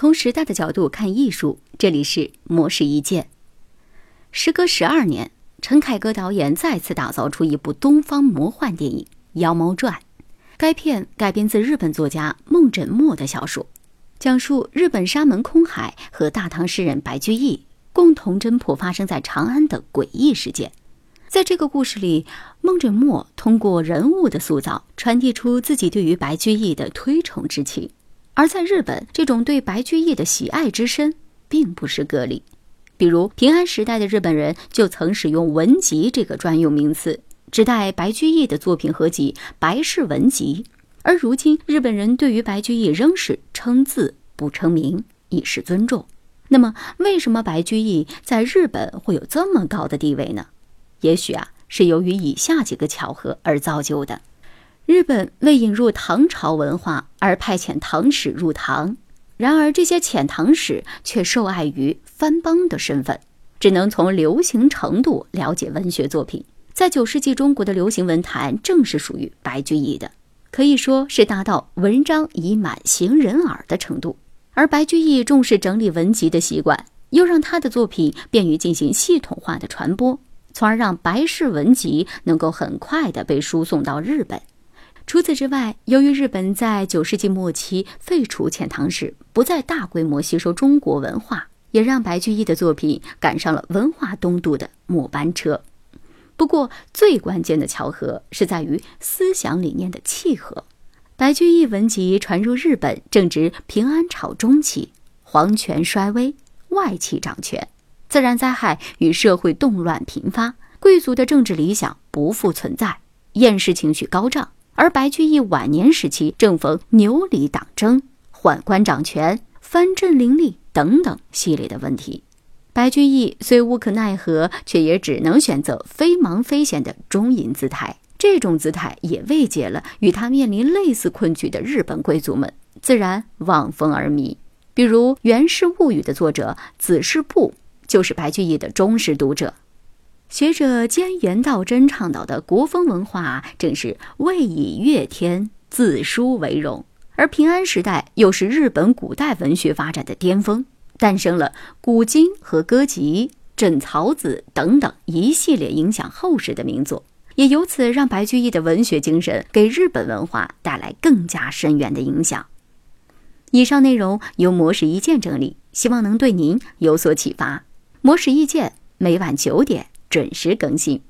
从时代的角度看艺术，这里是魔石一见。时隔十二年，陈凯歌导演再次打造出一部东方魔幻电影《妖猫传》。该片改编自日本作家梦枕墨的小说，讲述日本沙门空海和大唐诗人白居易共同侦破发生在长安的诡异事件。在这个故事里，孟枕墨通过人物的塑造，传递出自己对于白居易的推崇之情。而在日本，这种对白居易的喜爱之深，并不是个例。比如平安时代的日本人就曾使用“文集”这个专用名词，指代白居易的作品合集《白氏文集》。而如今，日本人对于白居易仍是称字不称名，以示尊重。那么，为什么白居易在日本会有这么高的地位呢？也许啊，是由于以下几个巧合而造就的：日本为引入唐朝文化而派遣唐使入唐，然而这些遣唐使却受碍于藩邦的身份，只能从流行程度了解文学作品。在九世纪中国的流行文坛，正是属于白居易的，可以说是达到文章已满行人耳的程度。而白居易重视整理文集的习惯，又让他的作品便于进行系统化的传播。从而让白氏文集能够很快的被输送到日本。除此之外，由于日本在九世纪末期废除遣唐使，不再大规模吸收中国文化，也让白居易的作品赶上了文化东渡的末班车。不过，最关键的巧合是在于思想理念的契合。白居易文集传入日本，正值平安朝中期，皇权衰微，外戚掌权。自然灾害与社会动乱频发，贵族的政治理想不复存在，厌世情绪高涨。而白居易晚年时期正逢牛李党争、宦官掌权、藩镇林立等等系列的问题，白居易虽无可奈何，却也只能选择非忙非闲的中隐姿态。这种姿态也慰藉了与他面临类似困局的日本贵族们，自然望风而靡。比如《源氏物语》的作者子氏部。就是白居易的忠实读者，学者兼元道真倡导的国风文化，正是未以乐天自书为荣。而平安时代又是日本古代文学发展的巅峰，诞生了古今和歌集、枕草子等等一系列影响后世的名作，也由此让白居易的文学精神给日本文化带来更加深远的影响。以上内容由模式一见整理，希望能对您有所启发。魔石意见每晚九点准时更新。